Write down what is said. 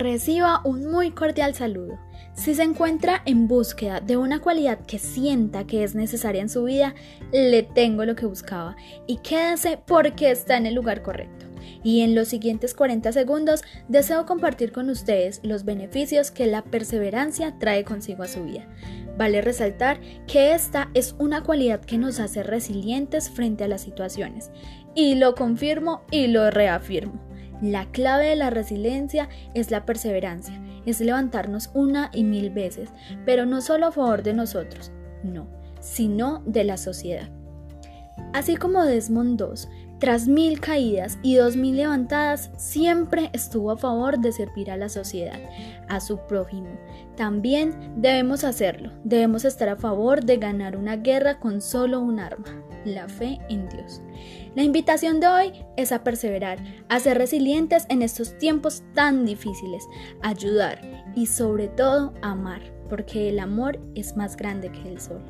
Reciba un muy cordial saludo. Si se encuentra en búsqueda de una cualidad que sienta que es necesaria en su vida, le tengo lo que buscaba y quédese porque está en el lugar correcto. Y en los siguientes 40 segundos deseo compartir con ustedes los beneficios que la perseverancia trae consigo a su vida. Vale resaltar que esta es una cualidad que nos hace resilientes frente a las situaciones. Y lo confirmo y lo reafirmo. La clave de la resiliencia es la perseverancia, es levantarnos una y mil veces, pero no solo a favor de nosotros, no, sino de la sociedad. Así como Desmond II, tras mil caídas y dos mil levantadas, siempre estuvo a favor de servir a la sociedad, a su prójimo. También debemos hacerlo, debemos estar a favor de ganar una guerra con solo un arma, la fe en Dios. La invitación de hoy es a perseverar, a ser resilientes en estos tiempos tan difíciles, ayudar y sobre todo amar, porque el amor es más grande que el sol.